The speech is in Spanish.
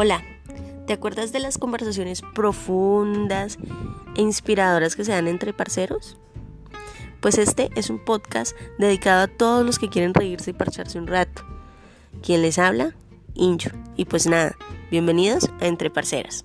Hola, ¿te acuerdas de las conversaciones profundas e inspiradoras que se dan entre parceros? Pues este es un podcast dedicado a todos los que quieren reírse y parcharse un rato. ¿Quién les habla? Incho. Y pues nada, bienvenidos a Entre Parceras.